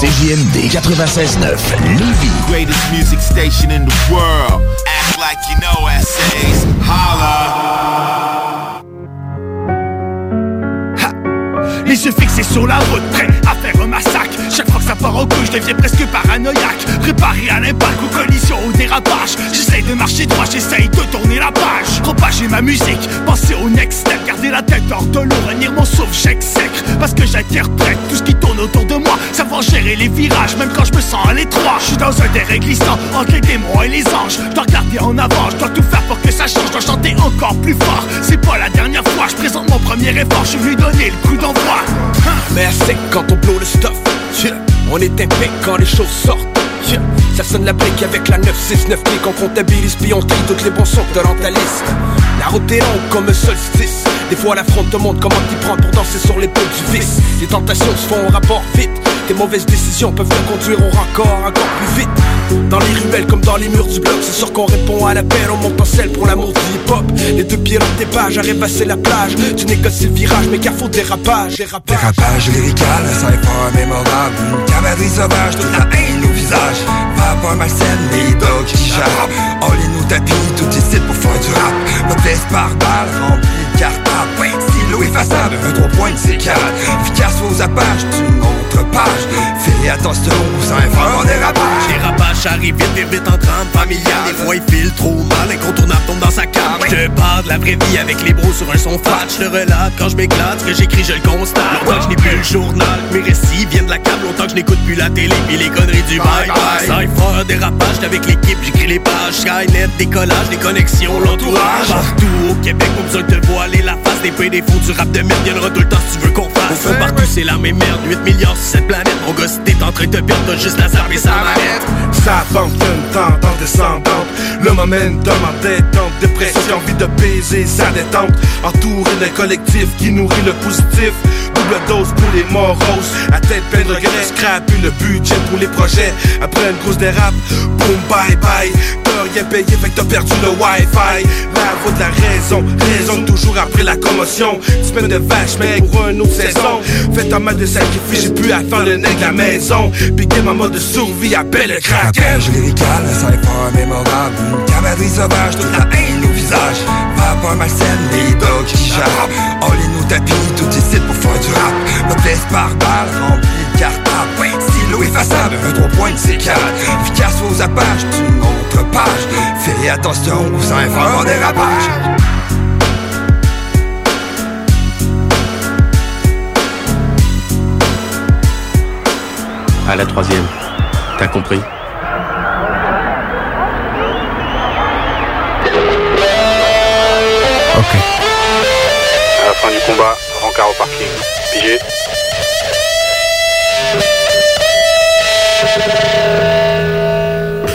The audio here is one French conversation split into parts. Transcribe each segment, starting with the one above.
CJMD 96.9 Lévis. Greatest music station in the world. Act like you know essays. Holla. Les yeux fixés sur la route, Chaque fois que ça part en couille, je deviens presque paranoïaque. Préparé à l'impact, aux collisions, au dérapage. J'essaye de marcher droit, j'essaye de tourner la page. Propager ma musique, penser au next step. Garder la tête hors de l'eau, venir mon sauve, j'exècre. Parce que j'interprète tout ce qui tourne autour de moi. Savoir gérer les virages, même quand je me sens à l'étroit. Je suis dans un terrain glissant entre les démons et les anges. Je dois regarder en avant, je dois tout faire pour que ça change. Je dois chanter encore plus fort. C'est pas la dernière fois, je présente mon premier effort. Je suis venu donner le coup d'envoi. Mais à sec quand on blow le stuff On est impec quand les choses sortent. Ça sonne la brique avec la 969 clic On comptabilise puis on trie toutes les bons sons liste La route est longue comme un solstice Des fois la fronte te montre comment t'y prendre pour danser sur les poules du vice. Les tentations se font au rapport vite. Tes mauvaises décisions peuvent te conduire au rencor encore plus vite. Dans les ruelles comme dans les murs du bloc C'est sûr qu'on répond à l'appel, on monte en selle pour l'amour du hip-hop. Les deux pieds dans tes pages, à la plage. Tu négocies le virage, mais carrefour dérapage Dérapage, Dérapage lyrical, pas mémorable. Une cavalerie sauvage, toute la haine au visage. Vapeur malsaine, les dogs qui les nous tapis, tout ici pour faire du rap. Modeste par balle, rempli de cartable Stylo effaçable, un trois points de C4 Efficace aux apaches, d'une autre page. Fais attention, ça est fort en dérapage Dérapage arrive vite, vite, vite en trame familiale Des fois il file trop mal, incontournable tombe dans sa cave. Je te parle de la vraie vie avec les bros sur un son fat Je te relate quand je m'éclate, ce que j'écris je le constate. Longtemps que je n'ai plus le journal, mes récits viennent de la câble Longtemps que je n'écoute plus la télé, puis les conneries du bye bye. Cypher, dérapage, avec l'équipe, j'écris les pages. Skynet, décollage, des connexions, l'entourage. Partout au Québec, pas besoin de te voiler la face Des peu des fous, du rap de merde, viendra tout le temps si tu veux qu'on fasse. Au fond partout c'est la même merde, 8 milliards sur cette planète. Mon gosse t'es en train de te perdre, t'as juste la zarbe et sa manette. Ça fonctionne tant en descendante. Le momentum en détente Dépression, envie de baiser sa détente. Entouré d'un collectif qui nourrit le positif Double dose pour les moroses. À tête pleine de regrets Scrap le budget pour les projets. Après une grosse dérape Boom bye bye. T'as rien payé fait que t'as perdu le wifi. La voix de la raison Raison toujours après la commotion. Semaine de vache mec pour une autre saison. Faites un mal de sacrifice J'ai pu faire le nez de la maison. Game en mode de survie Appelle le kraken. Dérapage lyrical, est pas mémorable. Une cavalerie sauvage, toute la haine au visage. Vapeur malsaine, les dogs qui On les nous tapis, tout ici pour faire du rap. Modeste par balle, rempli de cartable Stylo effaçable, un trois points de C4 Efficace aux apaches, d'une autre page. Fais attention, ça est fort en dérapage À la troisième. T'as compris? Ok. Fin du combat, rencard au parking. Pigé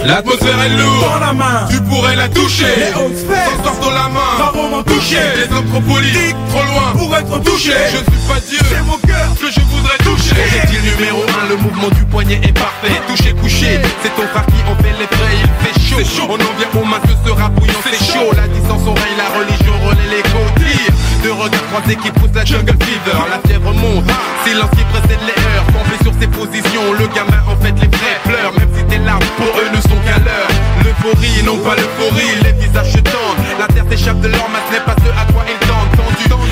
L'atmosphère est lourde. la main. Tu pourrais la toucher. Les hautes fesses. dans la main. Pas vraiment touché. Les hommes trop politiques. Trop loin. Pour être touché. Je ne suis pas Dieu. C'est mon cœur que je voudrais toucher. Projectile numéro 1. Le mouvement du poignet est parfait. Touché, couché. C'est ton frère qui en fait les frais. Il fait chaud. chaud. On en vient aux mains que sera bouillant. C'est chaud. La distance oreille. La religion relaie les côtés. Deux regards croisés qui poussent la jungle fever. La fièvre monte. Silence qui précède les heures. Campé sur ses positions. Le gamin en fait les vrais pleurs. Même si tes larmes pour eux ne sont qu'à l'heure. L'euphorie, non pas l'euphorie. Les visages se tendent. La terre s'échappe de leur masse. N'est pas ce à quoi ils tendent. Tendu.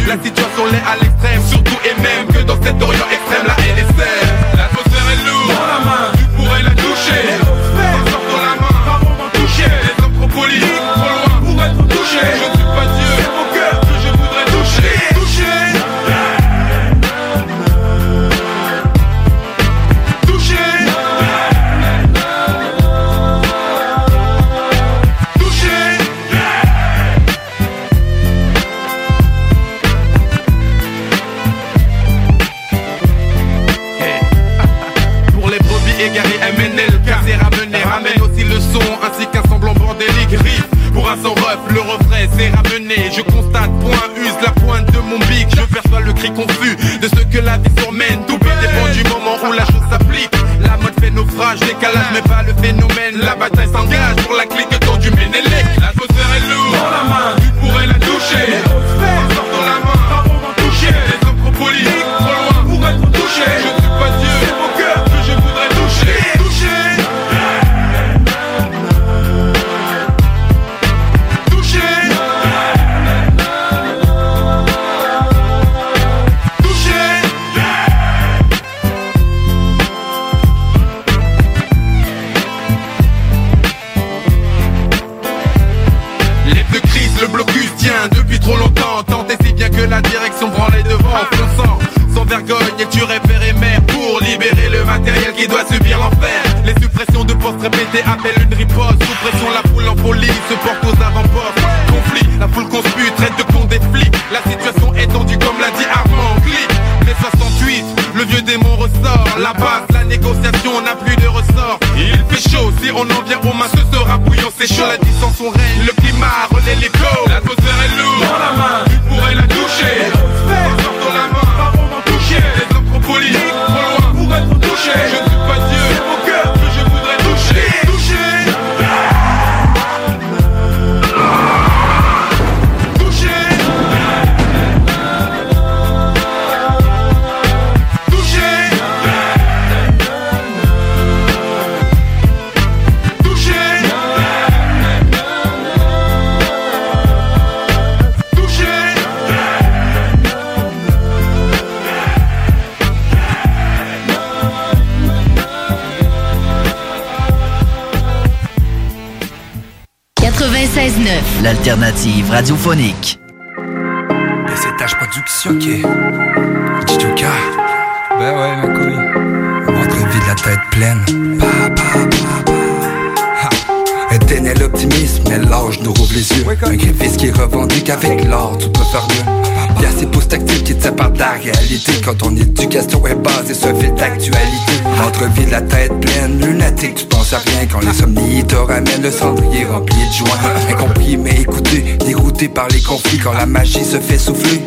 La situation l'est à l'extrême. Surtout et même que dans cet Orient extrême, la NSL L'atmosphère est lourde, dans la main, tu pourrais la toucher Sans sortant la main, pas m'en toucher Les hommes trop polis, trop loin pour être touchés confus de ce que la vie surmène Tout peut dépend du moment où la chose s'applique. La mode fait naufrage, décalage mais pas le phénomène. La bataille l'alternative radiophonique. BCTH Production, ok. Chichuka. Ben ouais, ma couille. Votre vie de la tête pleine. Pa, pa, pa, pa. Ha. Éternel optimisme, mais l'âge nous rouvre les yeux. Un griffiste qui revendique avec l'art, tout peut faire mieux. Y'a ces postes actifs qui te séparent de la réalité Quand ton éducation est basée sur un fil d'actualité Ventre vide, la tête pleine, lunatique, tu penses à rien Quand l'insomnie te ramène le cendrier rempli de joints Incompris mais écouté, dérouté par les conflits. Quand la magie se fait souffler,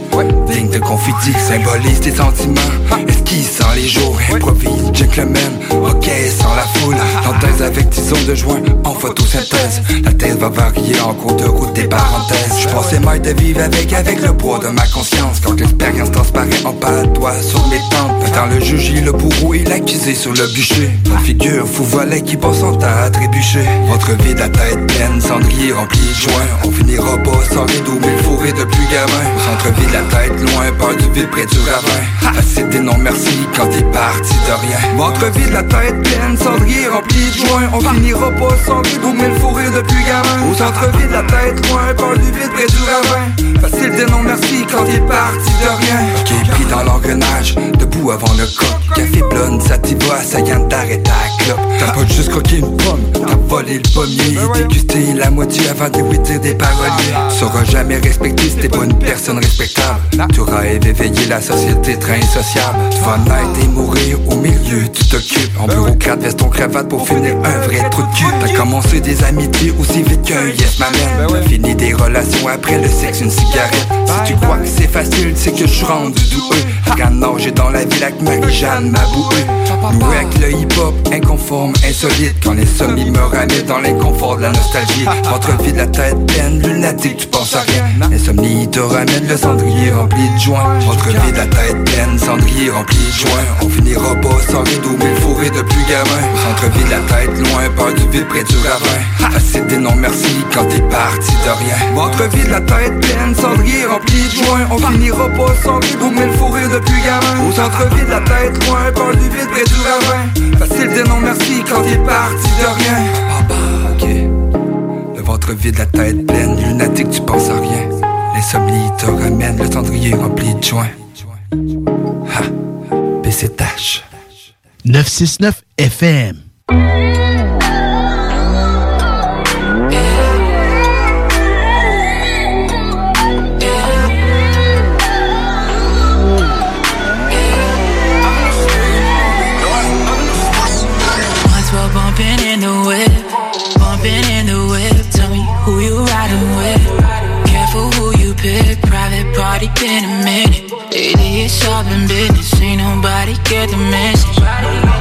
digne de confetti Symbolise tes sentiments, esquisse sans les jours Improvise, gentleman, ok sans la foule Synthèse avec tison de joint en photosynthèse La tête va varier en cours de route des parenthèses. Je pensais mal de vivre avec, avec le poids de ma conscience Quand l'expérience transparaît en pas doigt sur mes tempes. Dans le juge, le bourreau et l'accusé sur le bûcher. Une figure fou volet qui passe temps à trébucher Votre vie de la tête pleine, cendrier rempli de joints On finira pas sans rideau, mais fourré depuis gamin Au centre-ville, la tête loin, peur du vide près du ravin. Facile des non merci quand t'es parti de rien. Votre vie de la tête pleine, cendrier rempli de joints On finira pas sans rideau, mais fourré depuis gamin Au centre-ville, la tête loin, peur du vide près du ravin. Facile des non merci quand t'es parti Qui est pris dans l'engrenage, debout avant le coq Café blonde, sativa, assaillant d'arrêter ta clope. T'as pas juste croqué une pomme, t'as volé le pommier. Dégusté la moitié avant d'éviter des paroliers Sauras jamais respecter si t'es pas une personne respectable. Tu auras éveillé la société très insociable. Tu vas naître et mourir au milieu, tu t'occupes. En bureau crade, veston, cravate pour finir un vrai trou de cul. T'as commencé des amitiés aussi vite qu'un yes m'amène T'as fini des relations après le sexe, une cigarette. Si tu crois que c'est facile, c'est que je rendu doueux Regarde nager dans la ville avec Marie-Jeanne, bouée. Nous avec le hip-hop, inconforme, insolite. Quand les sommiers me ramènent dans l'inconfort de la nostalgie. Votre vie de la tête pleine, lunatique, tu penses à rien. L'insomnie te ramène le cendrier rempli de joints Votre vie de la tête pleine, cendrier rempli de joints On finira pas sans rideau mais fourré de plus gamin Au centre-ville la tête loin, peur du vide près du ravin. Facile non merci quand t'es parti de rien. Votre vie de la tête pleine, cendrier rempli de joints On finira pas sans rideau mais fourré de plus gamin Au centre-ville la tête loin, peur du vide près du ravin Facile des non merci quand t'es parti de rien. Papa, ok. Le ventre vide, la tête pleine, lunatique tu penses à rien. L'insomnie te ramène, le cendrier rempli de joints Ha, PCTH 969 FM. Been a minute. Lately it's all been business. Ain't nobody get the message.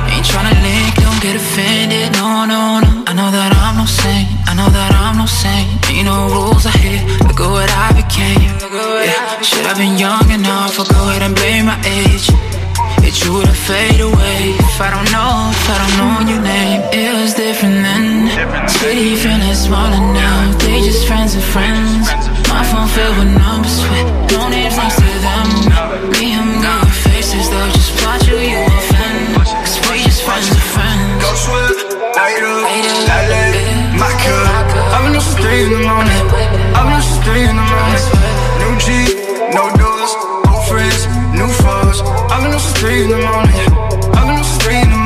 Ain't tryna link, don't get offended. No, no, no. I know that I'm no saint. I know that I'm no saint. Ain't no rules I hit. Look at what I became. Yeah, should have been young enough. I'll go ahead and blame my age. It you to fade away If I don't know, if I don't know your name It was different then City feeling smaller now They just friends of friends My phone filled with numbers with no names next to them. Me, I'm good with faces They'll just plot you, you offend Cause we just friends of friends. Go up, light light, my cup. I've been up since three in the morning. I've been up since three in the morning. New G, no doors, old friends, new foes. I've been up since three in the morning. I've been up since three in the morning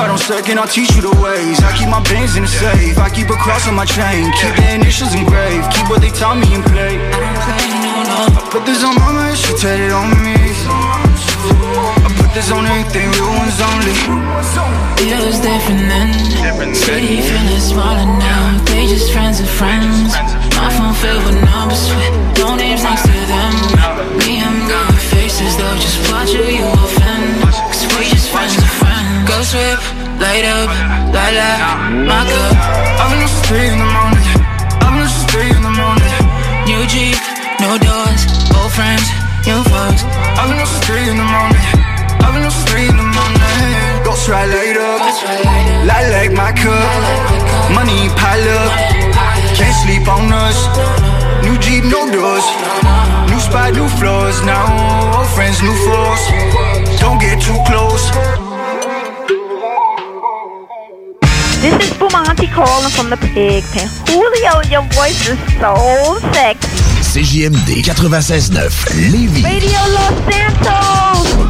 Ghost ride on second, I'll teach you the ways. I keep my bands in the safe. I keep a cross on my chain. Keep the initials engraved. Keep what they tell me and play. I put this on mama, she tatted on me. I put this on everything, real ones only. It was different then. City feeling smaller now. They just friends of friends. My phone filled with numbers. With no names next to them. Me, I'm good with faces They'll just plot you, you offend Go swift, light up, oh, light up My cup. I've been up since three in the morning. Up since three in the morning. New Jeep, no doors Old friends, new folks. I've been up since three in the morning. I've been up since three in the morning. Ghost ride light up. Light like my cup. Money pile up. Can't sleep on us. New Jeep, no doors. New spot, new floors. Now old friends, new foes. Don't get too close This is Bumanti calling from the pig pen. Julio, your voice is so sexy. CJMD 96.9 Lévis. Radio Los Santos!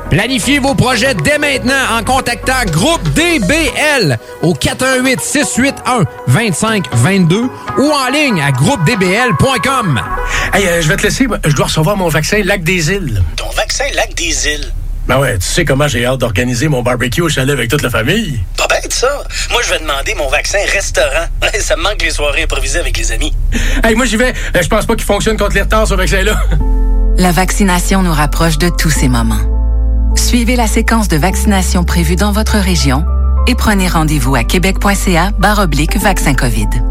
Planifiez vos projets dès maintenant en contactant Groupe DBL au 418 681 2522 ou en ligne à groupedbl.com. Hey, euh, je vais te laisser. Je dois recevoir mon vaccin Lac des Îles. Ton vaccin Lac des Îles? Ben ouais, tu sais comment j'ai hâte d'organiser mon barbecue au chalet avec toute la famille. Pas bête, ça. Moi, je vais demander mon vaccin restaurant. ça me manque les soirées improvisées avec les amis. Hey, moi, j'y vais. Euh, Je pense pas qu'il fonctionne contre les retards, ce vaccin-là. La vaccination nous rapproche de tous ces moments. Suivez la séquence de vaccination prévue dans votre région et prenez rendez-vous à québec.ca oblique vaccin COVID.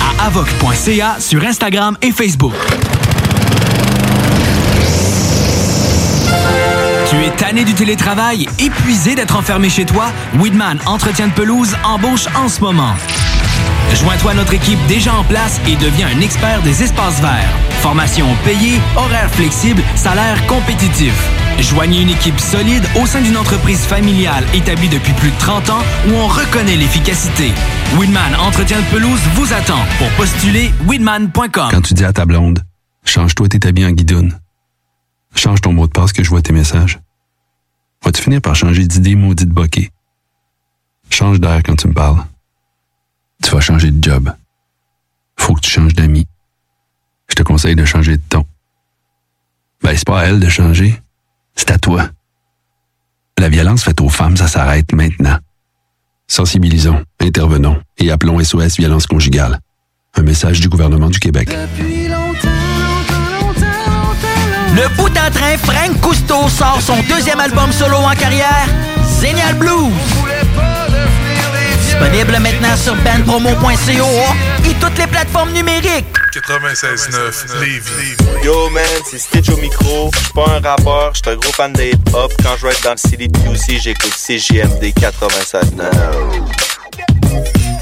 à avoc.ca sur Instagram et Facebook. Tu es tanné du télétravail, épuisé d'être enfermé chez toi? Weedman Entretien de pelouse embauche en ce moment. Joins-toi à notre équipe déjà en place et deviens un expert des espaces verts. Formation payée, horaires flexibles, salaire compétitif. Joignez une équipe solide au sein d'une entreprise familiale établie depuis plus de 30 ans où on reconnaît l'efficacité. Weedman Entretien de pelouse vous attend pour postuler weedman.com. Quand tu dis à ta blonde, change-toi tes habits en guidoune. Change ton mot de passe que je vois tes messages. Vas-tu finir par changer d'idée maudite bokeh? Change d'air quand tu me parles. Tu vas changer de job. Faut que tu changes d'amis. Je te conseille de changer de ton. Ben, c'est pas à elle de changer. C'est à toi. La violence faite aux femmes, ça s'arrête maintenant. Sensibilisons, intervenons et appelons SOS Violence Conjugale. Un message du gouvernement du Québec. Le bout en train, Frank Cousteau sort son deuxième album solo en carrière, Zénial Blues. Disponible maintenant sur bandpromo.co et toutes les plateformes numériques. 96.9 Lévis. Yo man, c'est Stitch au micro. Je suis pas un rappeur, je suis un gros fan de hip-hop. Quand je vais être dans le CDQC, j'écoute CGMD 96.9.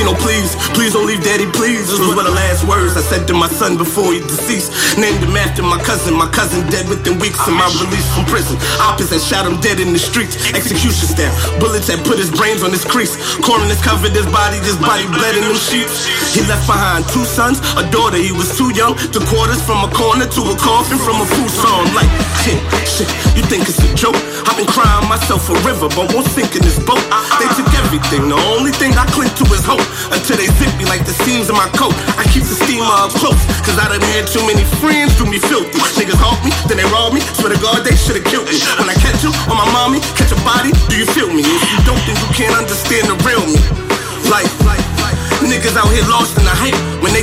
Please, please don't leave daddy, please. Those were the last words I said to my son before he deceased. Named him after my cousin, my cousin dead within weeks of my release from prison. Opposites shot him dead in the streets, execution style. Bullets that put his brains on his crease. Coroners covered his body, this body bled in them sheets. He left behind two sons, a daughter, he was too young to quarters from a corner to a coffin from a food song. Like, shit, shit, you think it's a joke? I've been crying myself a river, but won't sink in this boat. They took everything, the only thing I cling to is hope. Until they zip me like the seams of my coat. I keep the steamer up close, cause I done had too many friends do me filthy. Niggas haunt me, then they rob me. Swear to God, they should've killed me. When I catch you on my mommy, catch a body, do you feel me? If you don't, then you can't understand the real me. Like, like, like, niggas out here lost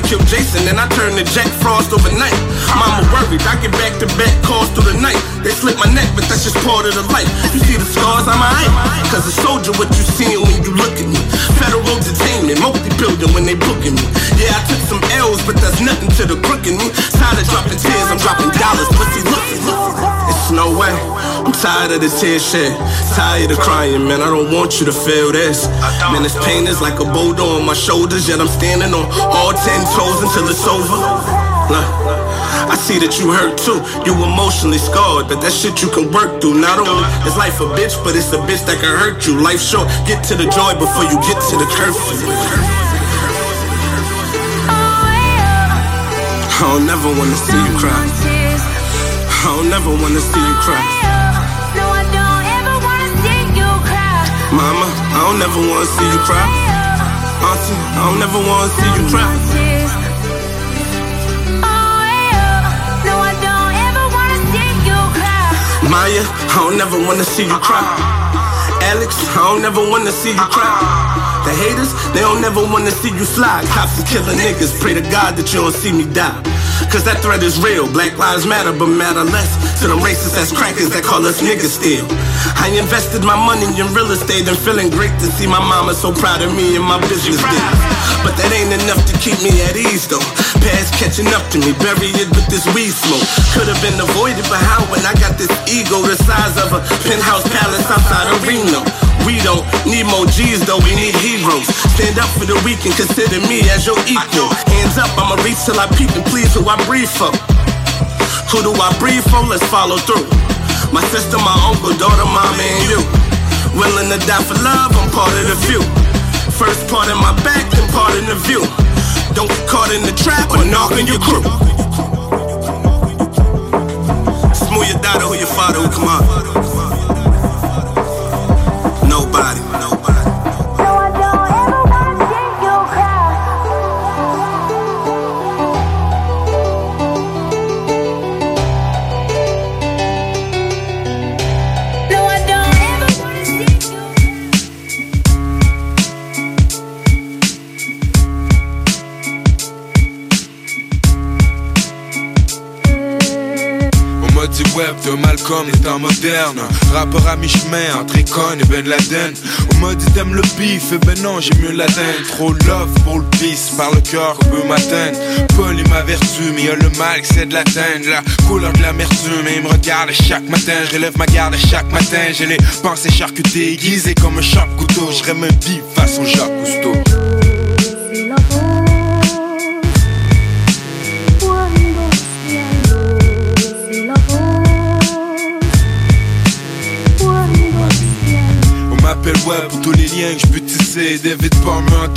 killed Jason, then I turned to Jack Frost overnight. Mama worried, I get back to back calls through the night. They slit my neck, but that's just part of the life. You see the scars on my eye? Cause a soldier, what you seeing when you look at me. Federal entertainment, multi-building when they booking me. Yeah, I took some L's, but that's nothing to the crook in me. Tired of dropping tears, I'm dropping dollars. Pussy, look me. It's no way. I'm tired of the tear shed. Tired of crying, man. I don't want you to feel this. Man, this pain is like a boulder on my shoulders, yet I'm standing on all ten toes until it's over. Look, I see that you hurt too. You emotionally scarred, but that shit you can work through. Not only is life a bitch, but it's a bitch that can hurt you. Life short, get to the joy before you get to the curfew. I don't never wanna see you cry. I don't never wanna see you cry. No, I don't ever wanna see you cry. Mama, I don't never wanna see you cry. Auntie, I don't never wanna see you cry. Maya, I don't never wanna see you cry. Alex, I don't never wanna see you cry. The haters, they don't never wanna see you fly. Cops is killing niggas, pray to God that you don't see me die. Cause that threat is real. Black lives matter, but matter less to them racist ass crackers that call us niggas still. I invested my money in real estate and feeling great to see my mama so proud of me and my business. But that ain't enough to keep me at ease though. Past catching up to me, bury it with this weed smoke. Could have been avoided, but how when I got this ego the size of a penthouse palace outside of Reno? We don't need more G's though, we need heroes. Stand up for the weak and consider me as your equal. Hands up, I'ma reach till I peep and please who I breathe for. Who do I breathe for? Let's follow through. My sister, my uncle, daughter, mama, and you. Willing to die for love, I'm part of the few. First part in my back, then part in the view. Don't get caught in the trap or knock on your crew. Smooth your daughter, who your father, who come on. Temps modernes. Rappeur à mi-chemin entre Econ et Ben Laden. On m'a dit t'aimes le bif, et ben non, j'ai mieux l'atteindre. Trop love pour le peace, par le cœur qu'on peut m'atteindre. Paul est ma vertu, mais y a le mal c'est de l'atteindre. La couleur de l'amertume, mais il me regarde chaque matin. Je relève ma garde chaque matin. J'ai les pensées charcutées, aiguisées comme un sharp couteau. Je un bif façon Jacques Cousteau. Que je peux tisser. David Palmer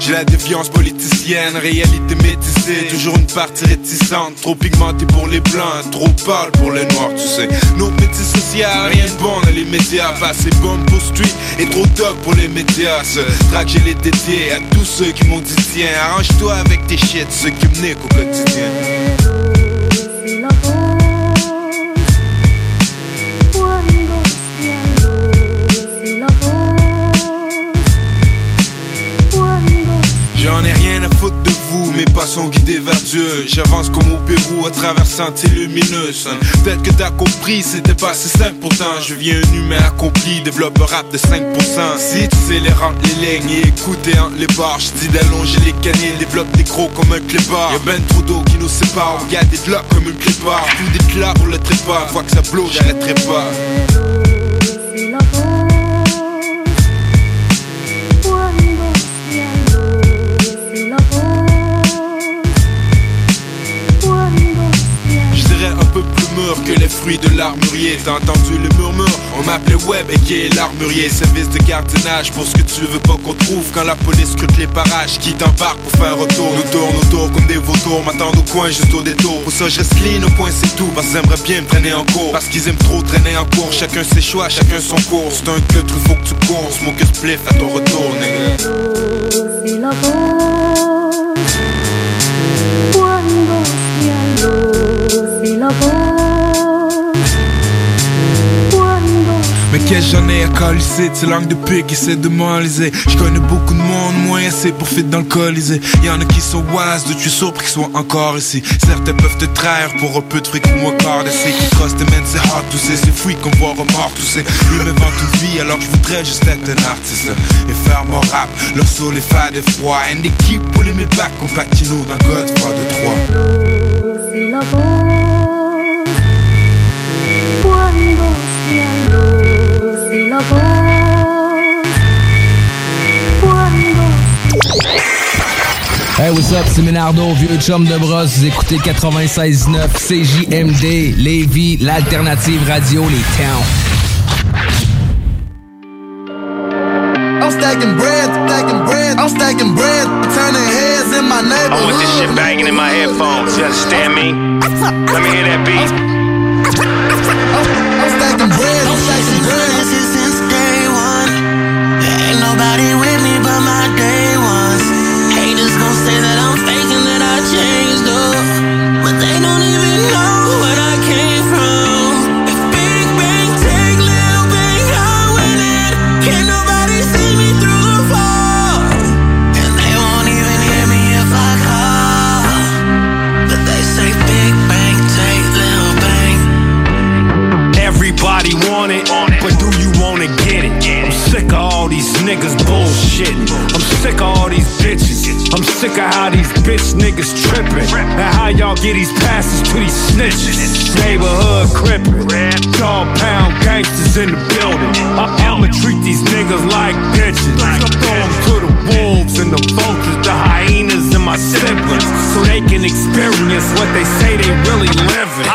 j'ai la défiance politicienne Réalité métissée, toujours une partie réticente Trop pigmentée pour les blancs, trop pâle pour les noirs, tu sais. Notre métier social, rien de bon dans les médias. Pas assez bon pour street et trop top pour les médias. Ce track j'ai les dédiés à tous ceux qui m'ont dit tiens Arrange-toi avec tes shit, ceux qui me niquent au quotidien mes pas sont guidés vers Dieu. J'avance comme au Pérou à travers sentiers lumineux. Peut-être que t'as compris, c'était pas si simple pourtant. Je viens un humain accompli, développe rap de 5%. Si tu sais les rendre les lignes et écouter entre les barres, je dis d'allonger les canines, développe des gros comme un clébard. Y'a ben trop d'eau qui nous sépare, on garde des blocs comme une clépard. Tout d'éclat pour le trépas, fois que ça blow, j'arrêterai pas. Que les fruits de l'armurier. T'as entendu le murmure? On m'appelait Web et qui est l'armurier. Service de gardiennage pour ce que tu veux pas qu'on trouve Quand la police scrute les parages. Qui t'embarque pour faire retour Nous tourne autour comme des vautours. M'attendent au coin juste au détour. Pour ça je clean au point c'est tout. Parce qu'ils aimeraient bien me traîner en cours. Parce qu'ils aiment trop traîner en cours. Chacun ses choix, chacun son cours. C'est un que faut que tu cours. Smoke a spliff à ton retour Mais qu'est-ce j'en ai à calisser, ces langues de pique essaie de Je connais beaucoup de monde, moins assez pour fit dans le colisée Y'en a qui sont wise, de tuer surpris qu'ils soient encore ici. Certains peuvent te trahir pour un peu de fric ou quart d'essai Qui trust the man, c'est hard to say, c'est free qu'on voit remords tous ces Lui m'invente une vie alors que je voudrais juste être un artiste Et faire mon rap, leur soul est fade et froid. And they keep pulling me back, on nous dans Godfather 3 Hey, what's up, c'est Ménardo, vieux chum de brosse. Vous écoutez 96.9 CJMD, Lévis, l'alternative radio, les towns. I'm stacking bread, stacking bread, I'm stacking bread, turning heads in my I neighborhood. want this shit banging in my headphones. You understand me? Let me hear that beat. Get these passes to these snitches. Neighborhood crippin'. Dog pound gangsters in the building. I- I'ma treat these niggas like bitches. Throw 'em to the wolves and the vultures, the hyenas and my siblings. So they can experience what they say they really living.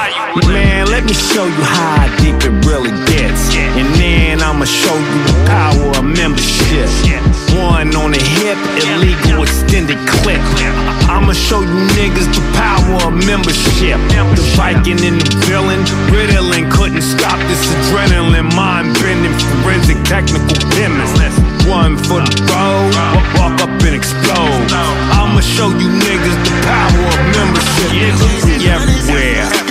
Man, let me show you how deep it really gets. And then I'ma show you the power of membership. On the hip, illegal extended clip. I'ma show you niggas the power of membership. The Viking and the villain, Ritalin couldn't stop this adrenaline, mind bending, forensic technical chemist. One for the road, wa- walk up and explode. I'ma show you niggas the power of membership. Be everywhere.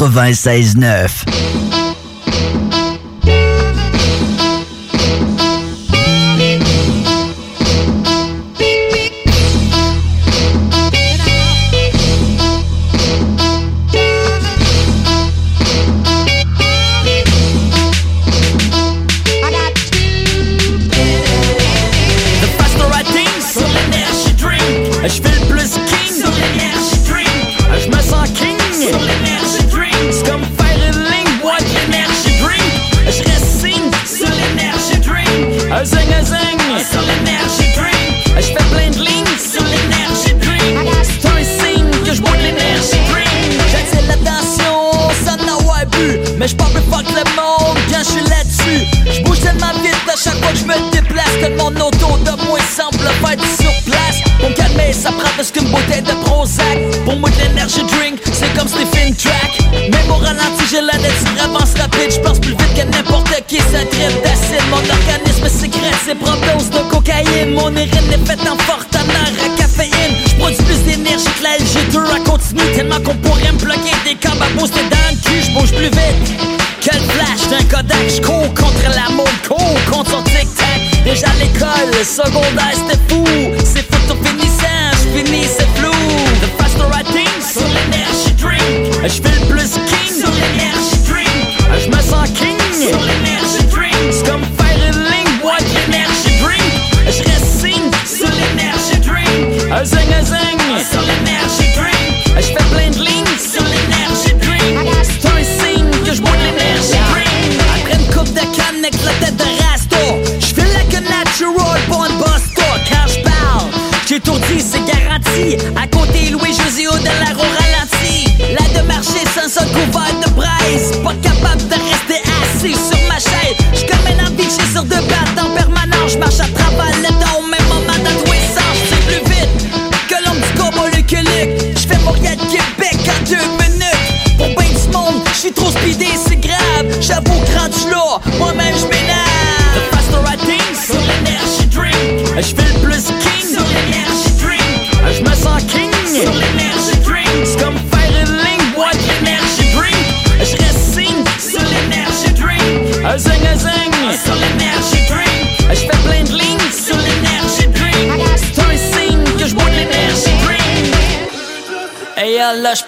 96.9.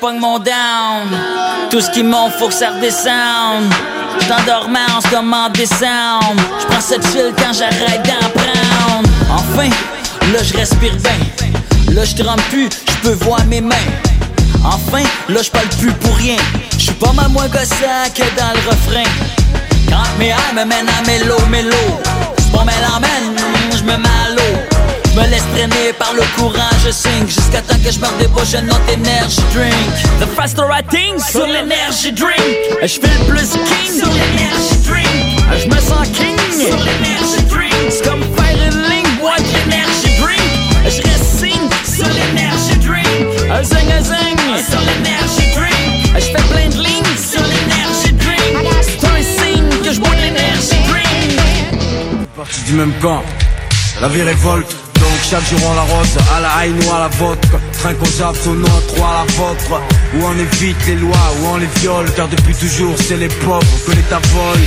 pogne mon down. Tout ce qui monte, faut que ça redescende. J't'endormance comme en décembre. J'prends cette chill quand j'arrête d'en prendre. Enfin, là je respire bien. Là je trempe plus, je peux voir mes mains. Enfin, là je parle plus pour rien. Je suis pas mal moins gossant que dans le refrain. Quand mes airs me mènent à mélo, mélo. Bon, mais l'emmène, je me mets à l'eau me laisse traîner par le courage, je signe Jusqu'à temps que je meurs débauche un autre energy drink. The faster I think sur l'energy drink. Je fais plus king. Sur l'energy drink. Je me sens king. Sur l'energy drink. C'est comme faire une ligne, boire de drink. Je reste signe. Sur l'energy drink. Un zing, un zing. Sur l'energy drink. Je fais plein de lignes. Sur l'energy drink. C'est un signe que je bois de l'energy drink. Parti du même camp. La vie révolte. Chaque jour on la rose, à la haine ou à la qu'on zappe son nom, trois à la vôtre. Où on évite les lois, où on les viole. Car depuis toujours c'est les pauvres que l'État vole.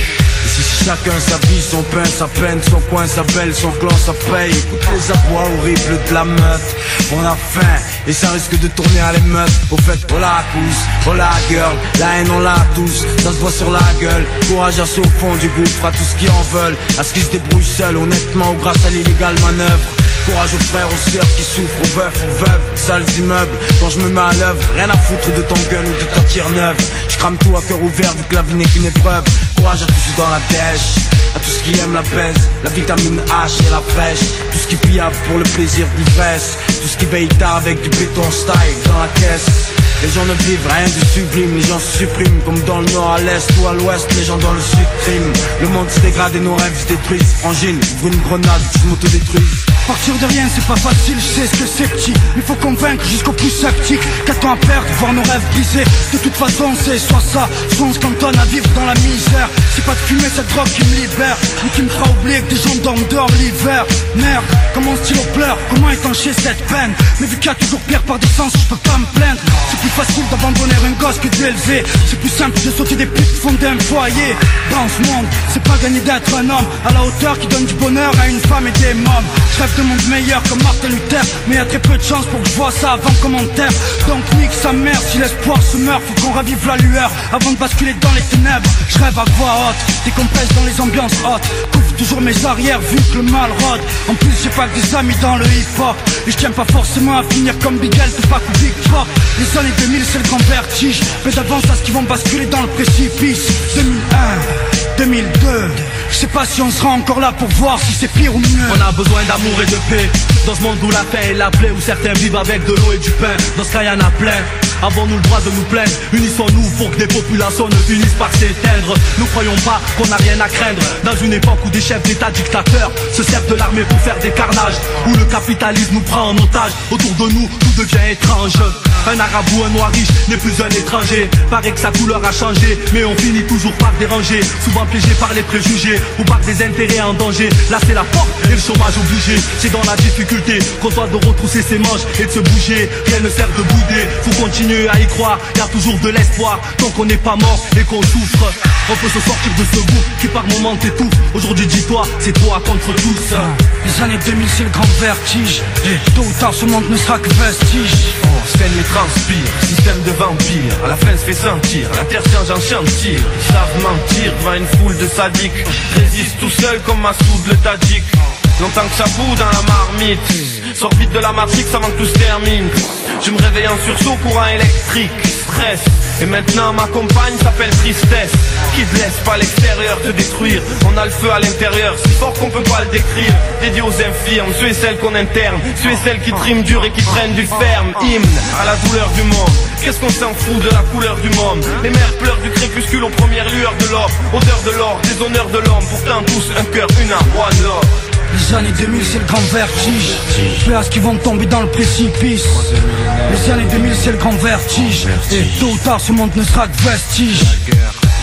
Si chacun sa vie, son pain, sa peine, son coin, sa belle, son clan, sa paye. Toutes les abois horribles de la meute On a faim et ça risque de tourner à l'émeute. Au fait, oh la cousse, oh la girl La haine on l'a tous, ça se voit sur la gueule. Courage à au fond du gouffre, à tout ce qui en veulent. À ce qui se débrouille seul, honnêtement ou grâce à l'illégale manœuvre Courage aux frères, aux sœurs qui souffrent, aux veufs, aux veuves, sales immeubles. Quand je me mets à l'œuvre, rien à foutre de ton gun ou de ta tire neuve. Je crame tout à cœur ouvert vu que la vie n'est qu'une épreuve. Courage à tous ceux dans la dèche, à tous qui aiment la baisse, la vitamine H et la fraîche. Tout ce qui pillave pour le plaisir d'ivresse. Tout ce qui veille tard avec du béton style dans la caisse. Les gens ne vivent rien de sublime, les gens se suppriment Comme dans le nord à l'est ou à l'ouest, les gens dans le sud Le monde se dégrade et nos rêves se détruisent. Frangine, ouvre une grenade, je m'autodétruise Partir de rien c'est pas facile, je sais ce que c'est petit. Il faut convaincre jusqu'au plus sceptique. Qu'a-t-on à perdre, voir nos rêves brisés. De toute façon c'est soit ça, soit on se cantonne à vivre dans la misère. C'est pas de fumer cette drogue qui me libère. Ou qui me fera oublier que des gens dorment dehors l'hiver. Merde, comment stylo pleure, comment étancher cette peine? Mais vu qu'il y a toujours pire par sens, je peux pas me plaindre facile d'abandonner un gosse que d'élever C'est plus simple de sauter des putes, fonder un foyer. Dans ce monde, c'est pas gagner d'être un homme. À la hauteur qui donne du bonheur à une femme et des mômes. Je rêve de monde meilleur comme Martin Luther Mais y a très peu de chance pour que je vois ça avant commentaire Donc nique sa mère si l'espoir se meurt Faut qu'on ravive la lueur avant de basculer dans les ténèbres. Je rêve à voix haute, décompresse dans les ambiances hautes. Couvre toujours mes arrières vu que le mal rôde. En plus j'ai pas que des amis dans le hip-hop. Et je tiens pas forcément à finir comme Bigel, Tupac ou Big Pop. Les années 2000 c'est le grand vertige. Fais d'avance à ce qu'ils vont basculer dans le précipice. 2001 2002 On sera encore là pour voir si c'est pire ou mieux. On a besoin d'amour et de paix. Dans ce monde où la paix est la plaie Où certains vivent avec de l'eau et du pain Dans ce cas y'en a plein. Avons-nous le droit de nous plaindre? Unissons-nous pour que des populations ne finissent par s'éteindre. Nous croyons pas qu'on n'a rien à craindre. Dans une époque où des chefs d'état dictateurs Se servent de l'armée pour faire des carnages Où le capitalisme nous prend en otage Autour de nous, tout devient étrange. Un arabe ou un noir riche n'est plus un étranger. Paraît que sa couleur a changé Mais on finit toujours par déranger. Souvent piégé par les préjugés par des intérêts en danger. Là c'est la porte et le chômage obligé. C'est dans la difficulté qu'on doit de retrousser ses manches Et de se bouger, rien ne sert de bouder. Faut continuer à y croire, y a toujours de l'espoir. Tant qu'on n'est pas mort et qu'on souffre On peut se sortir de ce goût qui par moments t'étouffe. Aujourd'hui dis-toi, c'est toi contre tous. Les années 2000 c'est le grand vertige. Et tôt ou tard ce monde ne sera que vestige. On saigne et transpire, système de vampire. À la fin se fait sentir, la terre change en chantier. Ils savent mentir devant une foule de sadiques. Résiste tout seul comme Massoud le Tadjik Longtemps que ça dans la marmite. Sors vite de la matrix avant que tout se termine. Je me réveille en sursaut, courant électrique Stress. Et maintenant ma compagne s'appelle tristesse. Qui te laisse pas l'extérieur te détruire? On a le feu à l'intérieur, si fort qu'on peut pas le décrire. Dédié aux infirmes, ceux et celles qu'on interne. Ceux et celles qui triment dur et qui prennent du ferme. Hymne à la douleur du monde. Qu'est-ce qu'on s'en fout de la couleur du monde Les mères pleurent du crépuscule aux premières lueurs de l'or. Odeur de l'or, des honneurs de l'homme. Pourtant tous un cœur, une âme, de l'or Les années 2000 c'est le grand vertige. Place qui vont tomber dans le précipice. Les années 2000 c'est le grand vertige. Et tôt ou tard ce monde ne sera que vestige.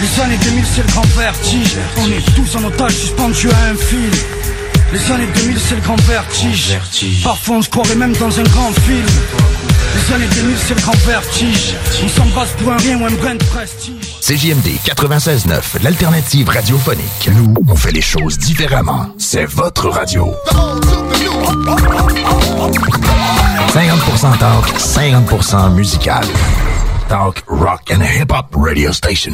Les années 2000 c'est le grand vertige. On est tous en otage suspendus à un fil les années 2000 c'est le grand vertige Parfois on se croirait même dans un grand film Les années 2000 c'est le grand vertige On s'embrasse pour un rien ou un brin de prestige CJMD 96.9, l'alternative radiophonique. Nous, on fait les choses différemment. C'est votre radio. 50% talk, 50% musical. Talk, rock and hip-hop radio station.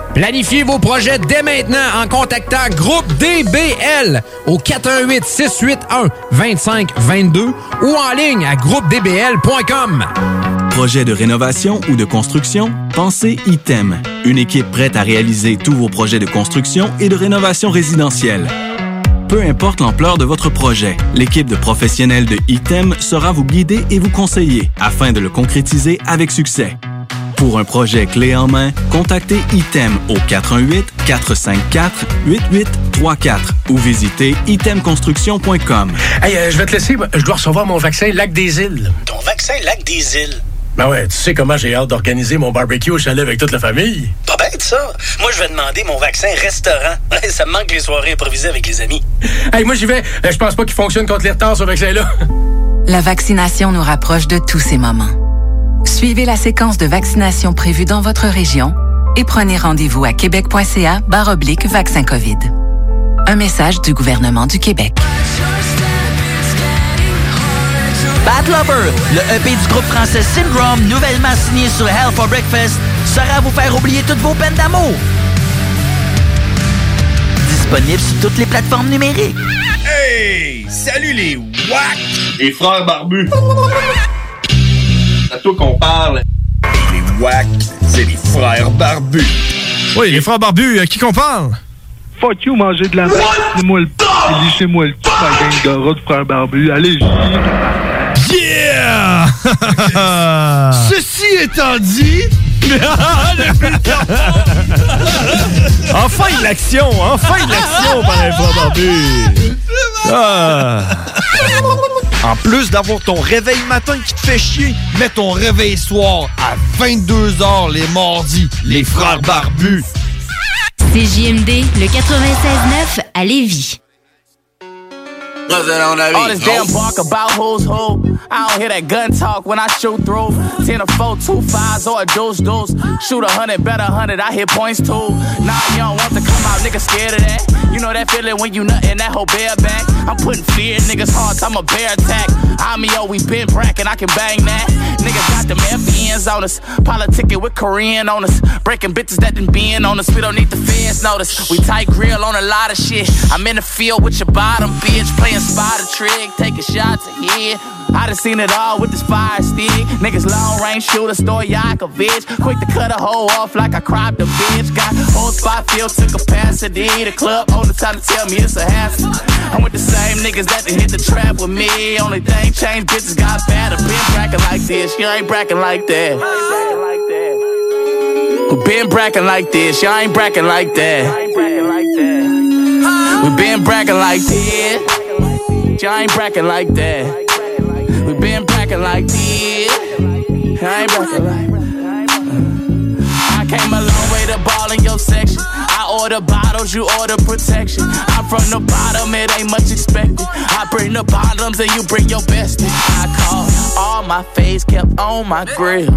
Planifiez vos projets dès maintenant en contactant Groupe DBL au 418 681 2522 ou en ligne à groupedbl.com. Projet de rénovation ou de construction? Pensez ITEM, une équipe prête à réaliser tous vos projets de construction et de rénovation résidentielle. Peu importe l'ampleur de votre projet, l'équipe de professionnels de ITEM sera vous guider et vous conseiller afin de le concrétiser avec succès. Pour un projet clé en main, contactez ITEM au 418-454-8834 ou visitez itemconstruction.com. Hey, euh, je vais te laisser. Je dois recevoir mon vaccin Lac des Îles. Ton vaccin Lac des Îles? Ben ouais, tu sais comment j'ai hâte d'organiser mon barbecue au chalet avec toute la famille. Pas bête, ça. Moi, je vais demander mon vaccin restaurant. ça me manque les soirées improvisées avec les amis. Hey, moi, j'y vais. Euh, Je pense pas qu'il fonctionne contre les retards, ce vaccin-là. La vaccination nous rapproche de tous ces moments. Suivez la séquence de vaccination prévue dans votre région et prenez rendez-vous à québec.ca oblique vaccin COVID. Un message du gouvernement du Québec. Bad Lover, le EP du groupe français Syndrome, nouvellement signé sur Hell for Breakfast, sera à vous faire oublier toutes vos peines d'amour. Disponible sur toutes les plateformes numériques. Hey! Salut les WAC! Les frères barbus! C'est à toi qu'on parle. Les WAC, c'est les frères barbus. Oui, les frères barbus, à qui qu'on parle? Fuck you, manger de la merde. Lissez-moi le p***, lissez-moi le p***, ma gang de rats de frères barbus. Allez, Yeah! Ceci étant dit... enfin de l'action! Enfin de l'action par les frères barbus! Ah. En plus d'avoir ton réveil matin qui te fait chier, mets ton réveil soir à 22h les mardis. Les frères barbus. CJMD, le 96.9 à Lévis. All this damn bark about who's who. I don't hear that gun talk when I shoot through. 10 or 4, two fives or a deuce deuce. Shoot a hundred, bet a hundred, I hit points too. Nah, you don't want to come out, nigga scared of that. You know that feeling when you nut in that whole bear back. I'm putting fear in niggas' hearts, I'm a bear attack. I'm yo, we been brackin', I can bang that. Niggas got them FBNs on us. Politicking with Korean on us. Breaking bitches that done been on us. We don't need the fans notice. We tight grill on a lot of shit. I'm in the field with your bottom bitch. Playing trick, taking shots ahead. I done seen it all with this fire stick. Niggas long range shooter, Stoyakovich. Quick to cut a hole off like I cropped a bitch. Got whole spot filled to capacity. The club on the time to tell me it's a hassle. I'm with the same niggas that done hit the trap with me. Only thing changed, bitches got better. Been bracking like this, you ain't bracking like that. We been bracking like this, y'all ain't bracking like that. We been bracking like this, y'all ain't bracking like that. We been bracking like this, I ain't bracking like uh. I came a long way to ball in your section. I order bottles, you order protection. I'm from the bottom, it ain't much expected. I bring the bottoms and you bring your best. I call all my face kept on my grill.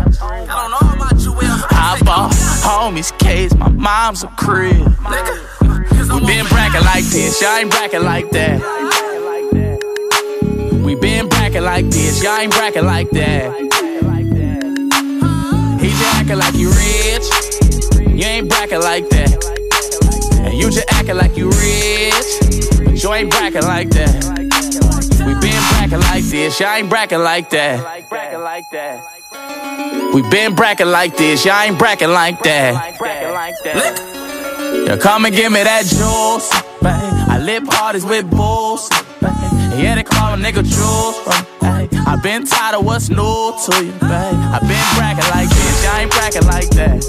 I bought homies case, my mom's a crib. We been bracking like this, y'all ain't bracking like that. Been bracking like this, y'all ain't bracking like that. He just acting like you rich, you ain't bracking like that. And you just acting like you rich, but you ain't bracking like that. We been bracking like this, y'all ain't bracking like that. We been bracking like this, y'all ain't bracking like that. Yeah, come and give me that juice, babe. I lip parties with bulls. Yeah, they call a nigga juice, babe. I been tired of what's new to you, babe. I been bracking like this, y'all ain't bracking like that.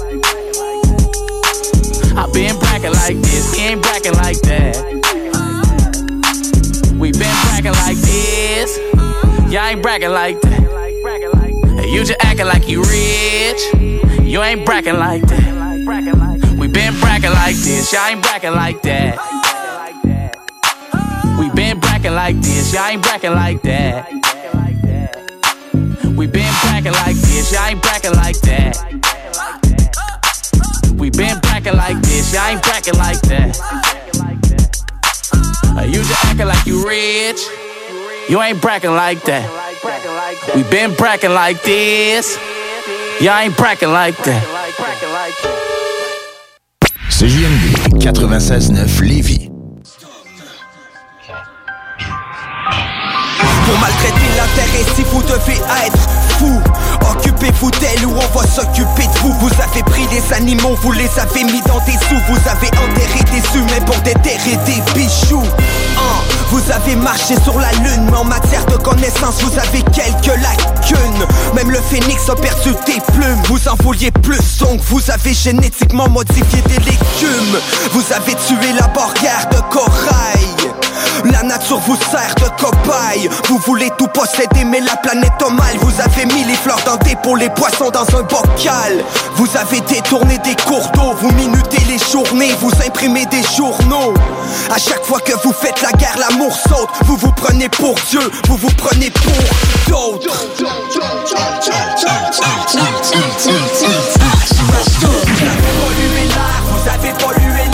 I been bracking like this, he ain't bracking like that. We been bracking like this, y'all ain't bracking like that. You just acting like you rich, you ain't bracking like that. We been bracking like this, y'all ain't bracking like that. Bracking like this, y'all ain't bracking like that. We been bracking like this, y'all ain't bracking like that. We been bracking bitch, I ain't brackin' like that. Uh, you just acting like you rich. You ain't brackin' like that. We been brackin' like this. Y'all ain't brackin' like that. CJMD 96.9 Lévis. Pour maltraiter l'intérêt. Si vous devez être fou Occupez-vous d'elle ou on va s'occuper de vous. Vous avez pris des animaux, vous les avez mis dans des sous. Vous avez enterré des humains pour déterrer des bijoux. Vous avez marché sur la lune Mais en matière de connaissances. Vous avez quelques lacunes. Même le phénix a perdu des plumes. Vous en vouliez plus donc vous avez génétiquement modifié des légumes. Vous avez tué la barrière de corail la nature vous sert de cobaye Vous voulez tout posséder mais la planète a mal Vous avez mis les fleurs dans des pour les poissons dans un bocal Vous avez détourné des cours d'eau Vous minutez les journées, vous imprimez des journaux À chaque fois que vous faites la guerre, l'amour saute Vous vous prenez pour Dieu, vous vous prenez pour d'autres Vous avez pollué vous avez pollué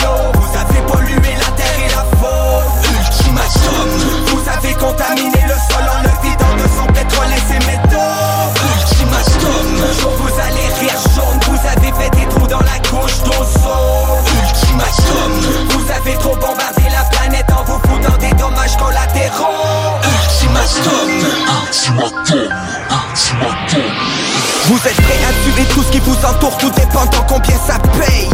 avez trop bombardé la planète en vous foutant des dommages collatéraux vous êtes prêts à tuer tout ce qui vous entoure, tout dépendant combien ça paye.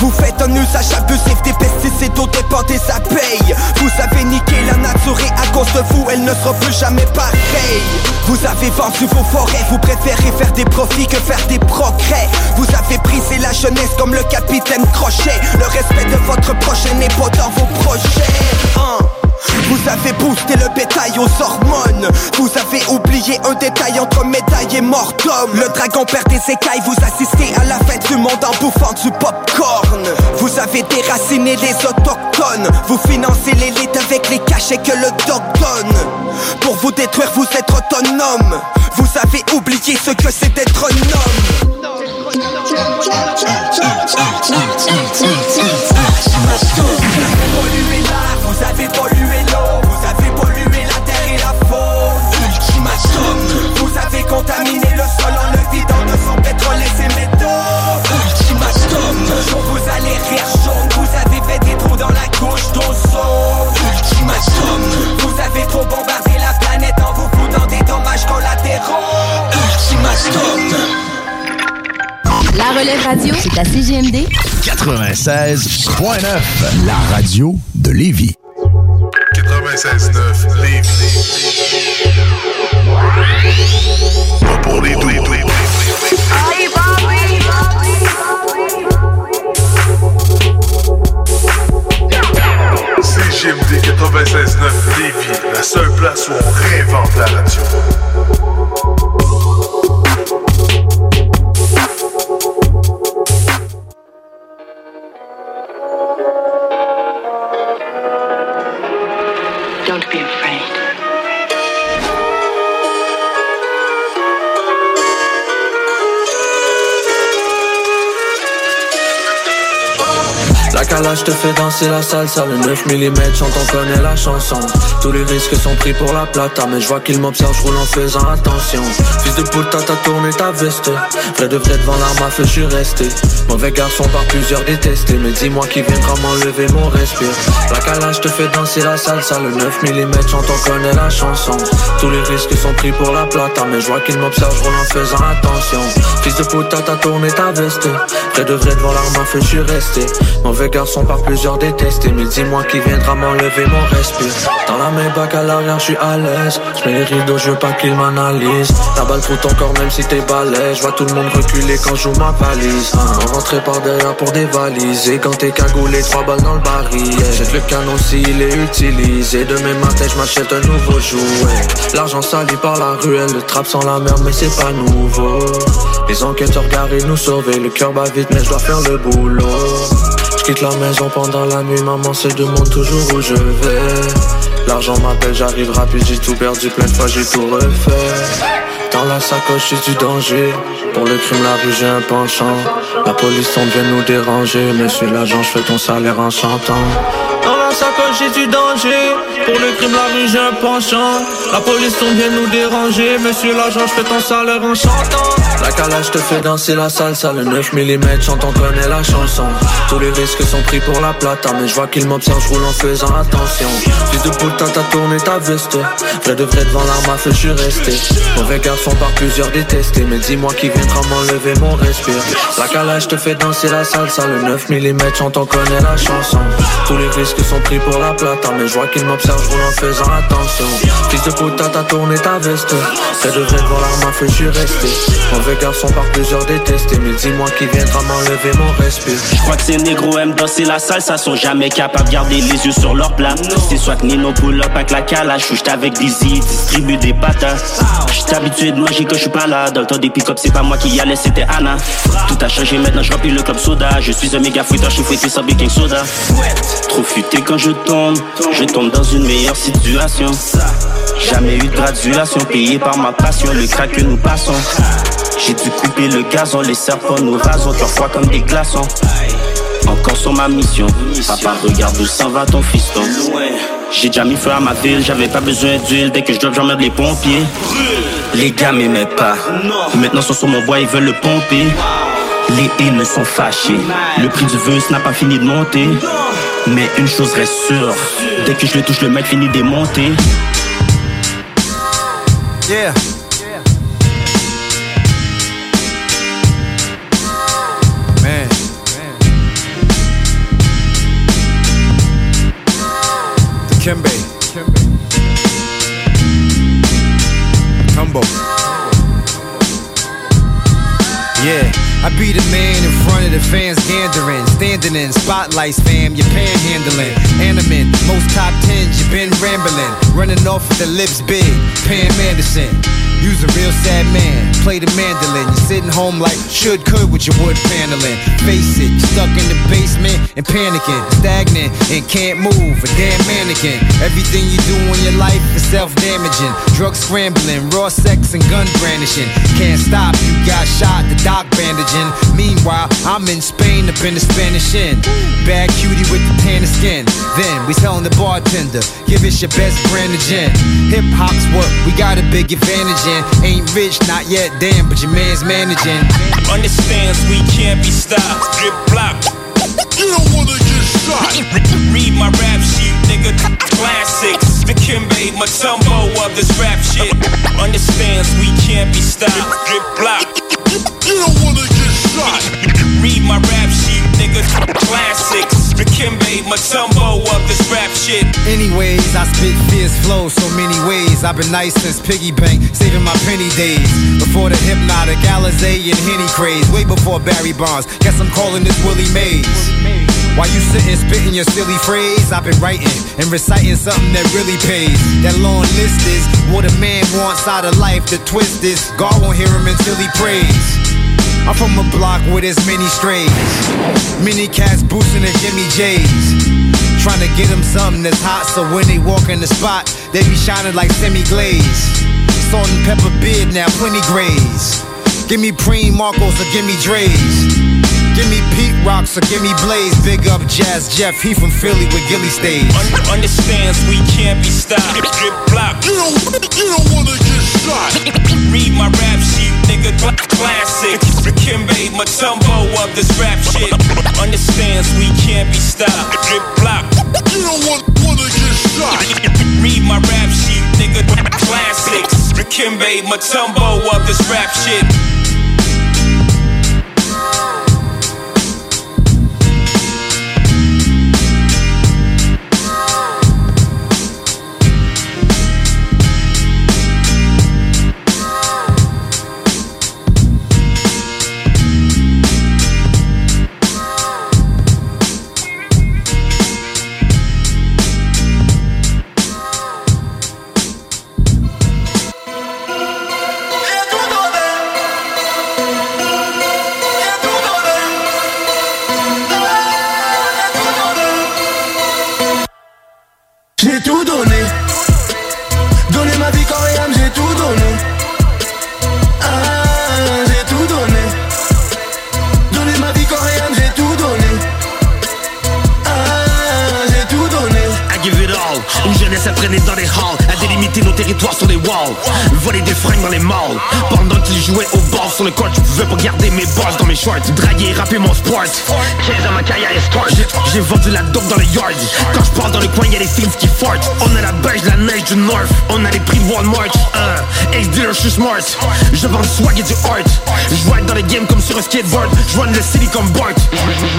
Vous faites un usage abusif des pesticides au dépend des abeilles. Vous avez niqué la nature et à cause de vous, elle ne sera plus jamais pareille. Vous avez vendu vos forêts, vous préférez faire des profits que faire des progrès. Vous avez brisé la jeunesse comme le capitaine Crochet. Le respect de votre prochain n'est pas dans vos projets. Vous avez boosté le bétail aux hormones Vous avez oublié un détail entre médaille et mort d'homme Le dragon perd des écailles, vous assistez à la fin du monde en bouffant du popcorn Vous avez déraciné les autochtones Vous financez l'élite avec les cachets que le doc donne Pour vous détruire, vous êtes autonome Vous avez oublié ce que c'est d'être un homme Vous avez avez contaminé le sol en le vidant de son pétrole et ses métaux Ultimatum. Un jour vous allez rire jaune Vous avez fait des trous dans la couche d'ozone Ultimatum. Vous avez trop bombardé la planète en vous foutant des dommages collatéraux. Ultimatum. La relève radio, c'est à CGMD 96.9, la radio de Lévis. 96.9 Lévis. CGMD 96.9 Lévis, la seule place où on réinvente la radio. La calage te fait danser la salsa, le 9 mm chante on connaît la chanson. Tous les risques sont pris pour la plata Mais je vois qu'il m'observe, je roule en faisant attention. Fils de puta t'as tourné ta veste. Vrai de vrai devant l'arme à feu je suis resté. Mauvais garçon par plusieurs détestés. Mais dis-moi qui viendra m'enlever mon respire. La calage te fait danser la salsa, le 9 mm chante on connaît la chanson. Tous les risques sont pris pour la plata Mais je vois qu'il m'observe, je roule en faisant attention. Fils de puta t'as tourné ta veste. Vrai de vrai devant l'arme à feu je resté garçon par plusieurs détestés Mais dis-moi qui viendra m'enlever mon respire. Dans la Maybach à l'arrière je suis à l'aise. Je mets les rideaux je veux pas qu'ils m'analysent La balle trouve ton corps même si t'es balèze. Je vois tout le monde reculer quand je ma valise. On rentrait par derrière pour dévaliser Quand t'es cagoulé trois balles dans le baril. Jette le canon s'il est utilisé. Demain matin je m'achète un nouveau jouet L'argent sali par la ruelle. Le trap sans la merde mais c'est pas nouveau. Les enquêteurs garés nous sauver Le cœur bat vite mais je dois faire le boulot quitte la maison pendant la nuit, maman se demande toujours où je vais. L'argent m'appelle, j'arrive rapide, j'ai tout perdu plein de fois, j'ai tout refait. Dans la sacoche j'ai du danger. Pour le crime la rue j'ai un penchant. La police tombe vient nous déranger. Monsieur l'agent je fais ton salaire en chantant. Dans la sacoche j'ai du danger. Pour le crime la rue j'ai un penchant. La police tombe vient nous déranger. Monsieur l'agent je fais ton salaire en chantant la calage te fait danser la salsa, le 9 mm chante on la chanson. Tous les risques sont pris pour la plata Mais je vois qu'il m'observe, je en faisant attention. Fils de poule t'as tourné ta veste. Vrai de vrai devant l'arme à feu je suis resté. Mauvais garçon par plusieurs détestés. Mais dis-moi qui viendra m'enlever mon respire. La calage te fait danser la salsa, le 9 mm chante on la chanson. Tous les risques sont pris pour la plata Mais je vois qu'il m'observe, je en faisant attention. Fils de poule t'as tourné ta veste. Vrai de vrai devant l'arme à feu je suis resté garçon par plusieurs détestés Mais dis-moi qui viendra m'enlever mon respect Je crois que ces négros aiment danser la salsa Sont jamais capables de garder les yeux sur leur plat C'est soit que Nino pull up avec la calage Ou avec Dizzy, distribue des patates. J'suis habitué de manger quand je suis pas là. Dans le temps des pick-up c'est pas moi qui y allais c'était Anna. Tout a changé maintenant je le club soda. Je suis un méga fouetteur, je suis fouetté sans baking soda. Trop futé quand je tombe Je tombe dans une meilleure situation. Jamais eu de graduation payée par ma passion. Le crack que nous passons j'ai dû couper le gazon, les serpents nous rasons, cœur froid comme des glaçons. Encore sur ma mission, papa regarde où s'en va ton fiston. J'ai déjà mis feu à ma ville, j'avais pas besoin d'huile, dès que je drop j'emmerde les pompiers. Les gars m'aimaient pas, maintenant sont sur mon bois, ils veulent le pomper. Les haines sont fâchés, le prix du vœu n'a pas fini de monter. Mais une chose reste sûre, dès que je le touche, le mec finit de monter. Yeah. The Kimbe. Tumbo. Yeah. I be the man in front of the fans gandering, standing in spotlights, fam, you're panhandling, animate, most top tens, you been rambling, running off with the lips big, Pam Anderson. You's a real sad man, play the mandolin. You're sitting home like should could with your wood paneling. Face it, you're stuck in the basement and panicking, stagnant and can't move. A damn mannequin. Everything you do in your life is self-damaging. Drug scrambling, raw sex and gun brandishing. Can't stop, you got shot, the doc bandaging. Meanwhile, I'm in Spain up in the Spanish Inn. Bad cutie with the tan skin. Then we telling the bartender, give us your best brand of gin. Hip hop's what we got a big advantage in. Ain't rich, not yet, damn, but your man's managing. Understands we can't be stopped. Drip block. You don't wanna get shot. Read my rap sheet, nigga. Classics. The Kimbe Matumbo of this rap shit. Understands we can't be stopped. Drip block. You don't wanna get shot. Read my rap sheet, nigga. Classics. The Kimbe Matumbo of this rap shit. Anyways, I spit fierce flow so many ways. I've been nice since piggy bank, saving my penny days. Before the hypnotic Alizé and Henny craze, way before Barry Bonds. Guess I'm calling this Willie Mays. While you sitting spitting your silly phrase, I've been writing and reciting something that really pays. That long list is what a man wants out of life. The twist is God won't hear him until he prays. I'm from a block with as many strays. Many cats boosting the Jimmy J's. Trying to get them something that's hot so when they walk in the spot, they be shining like semi glaze. Salt and pepper beard now, plenty grays. Give me Preem Marcos or give me Dre's. Give me Pete Rocks or give me Blaze. Big up Jazz Jeff, he from Philly with Gilly Stage. Un- understands we can't be stopped. Drip block. You don't, you don't wanna get shot. Read my rap sheet, nigga. Cl- classic. The Kimbe Matumbo of this rap shit. Understands we can't be stopped. Drip block. You don't want, wanna get shot. Read my rap sheet, nigga. Classics. The Kimbe Matumbo of this rap shit. Skateboard Je run le city comme Bart.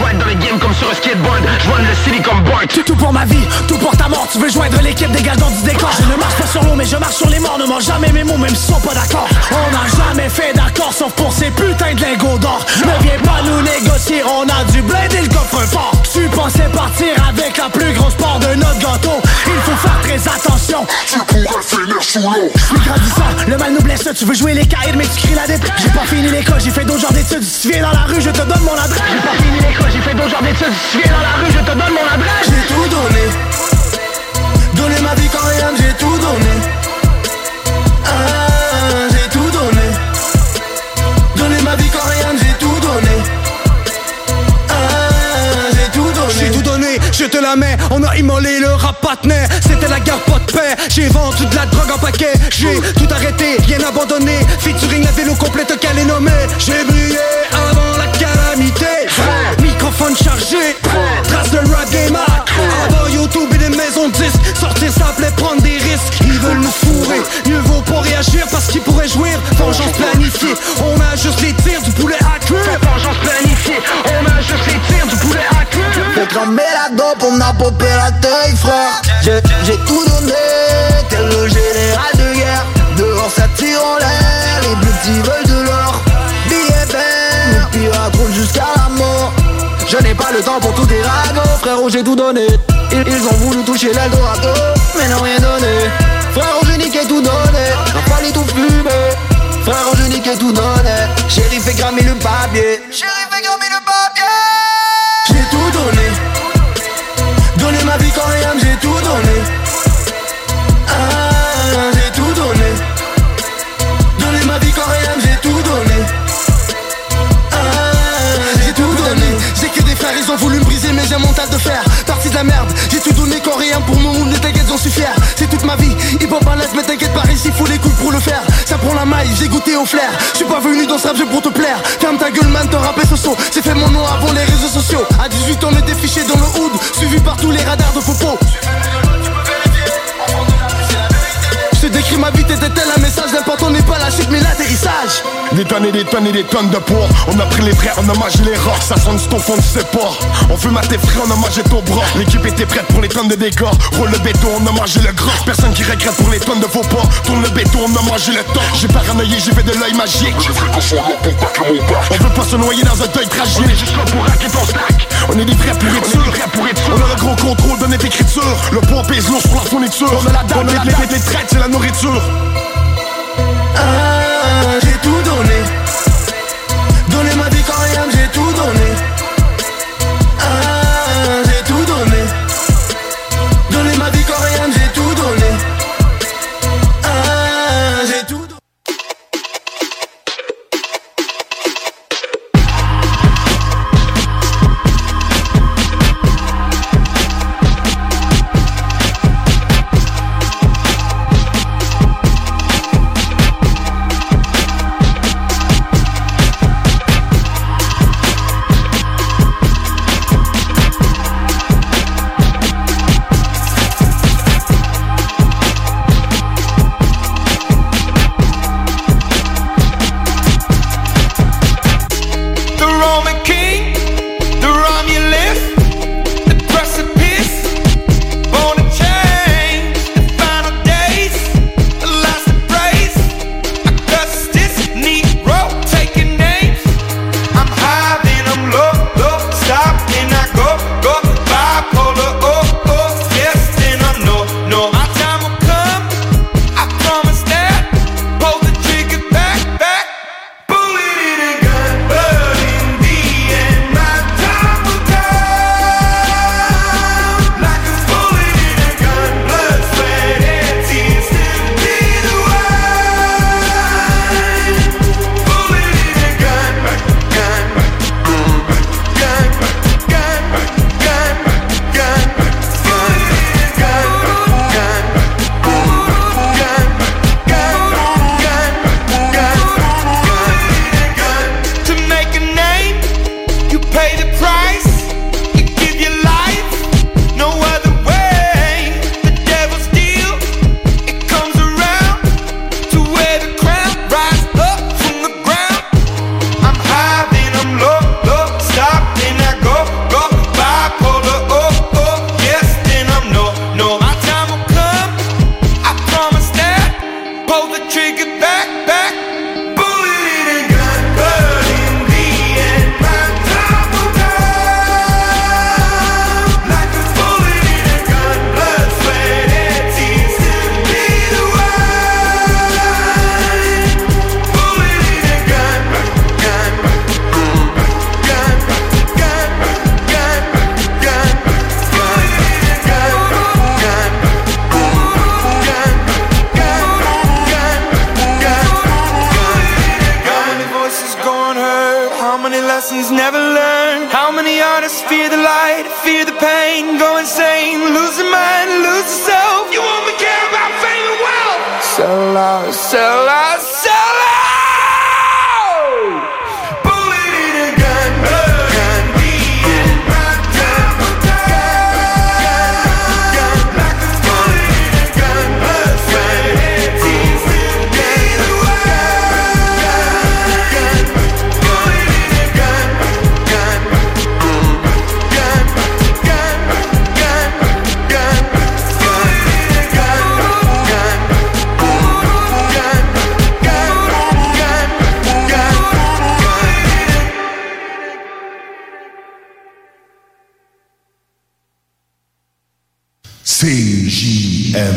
Ride dans les games comme sur un skateboard Je run le city comme Bart. Tout, tout pour ma vie, tout pour ta mort. Tu veux joindre l'équipe des gars dans du décor. Je ne marche pas sur l'eau mais je marche sur les morts. Ne mange jamais mes mots même s'ils sont pas d'accord. On n'a jamais fait d'accord sauf pour ces putains de lingots d'or. Ne viens pas nous négocier, on a du et le coffre fort. Tu pensais partir avec la plus grosse part de notre gâteau Il faut faire très attention. Tu pourrais finir sous l'eau. Je suis grandissant, le mal nous blesse Tu veux jouer les caïds mais tu cries la dette J'ai pas fini l'école, j'ai fait d'autres genres d'études. Si tu viens dans la rue, je te donne mon adresse. J'ai pas fini l'école, j'ai fait d'autres genres d'études. Si tu viens dans la rue, je te donne mon adresse. J'ai tout donné. Donner ma vie quand rien, j'ai tout donné la on a immolé le rap patnet C'était la guerre pas de paix, j'ai vendu de la drogue en paquet. J'ai tout arrêté, rien abandonné. Featuring la vélo complète qu'elle est nommée. J'ai brillé avant la calamité. Microphone chargé, trace de rap game Avant YouTube et des maisons de disques. Sortir ça plaît prendre des risques. Ils veulent nous fourrer, mieux vaut pas réagir Parce qu'ils pourraient jouir, vengeance planifiée Fais cramer la dope, on a popé la taille frère. J'ai tout donné, tel le général de guerre. Dehors ça tire en l'air, les petits veulent de l'or. Billets verts, les pirates roulent jusqu'à la mort. Je n'ai pas le temps pour tous tes ragots, frérot j'ai tout donné. Ils, ont voulu toucher l'Eldorado, mais n'ont rien donné. Frérot j'ai niqué tout donné, n'a fallu tout fumer Frérot j'ai niqué tout donné, chéri fait cramer le papier j'ai tout donné quand rien pour mon monde, ne t'inquiète j'en suis fier. C'est toute ma vie, hip hop à l'aise mais t'inquiète pas ici faut les couilles pour le faire. Ça prend la maille, j'ai goûté au flair. Je suis pas venu dans ce rap pour te plaire. Ferme ta gueule man, te rappelles saut. J'ai fait mon nom avant les réseaux sociaux. À 18 ans on était fiché dans le hood Suivi par tous les radars de Popo décris ma vie, t'étais tel un message L'important n'est pas la chute mais l'atterrissage. Des tonnes et des tonnes et des tonnes de poids. On a pris les vrais, on a mangé les rats Ça sonne ton fond, tu sais pas On veut mater frais, on a mangé ton bras L'équipe était prête pour les tonnes de dégâts Roule le béton, on a mangé le gras Personne qui regrette pour les tonnes de faux pas. Tourne le béton, on a mangé le temps. J'ai paranoïé, j'ai fait de l'œil magique. On veut pas se noyer dans un deuil tragique. On est juste là pour raquer ton stack On est des vrais pour être gros contrôle de notre écriture. Le poids pèse lourd sur la fourniture. On a la date, on a les, traites, c'est la nourriture. Ah, j'ai tout donné. Donner ma vie quand rien, j'ai tout donné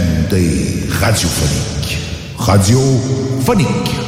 CJMD radiophonique. Radiophonique.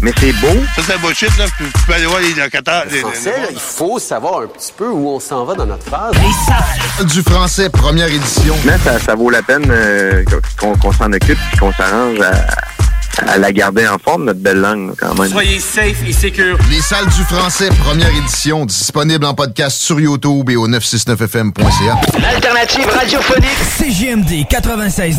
mais c'est beau. Ça, c'est la bullshit, là. Tu peux aller voir les locataires. Le français, là, il faut savoir un petit peu où on s'en va dans notre phrase. Du français, première édition. Mais ça, ça vaut la peine euh, qu'on s'en occupe et qu'on s'arrange à, à la garder en forme, notre belle langue, là, quand même. Soyez safe et secure. Les salles du français, première édition, disponible en podcast sur YouTube et au 969fm.ca. L'alternative radiophonique. CGMD 96.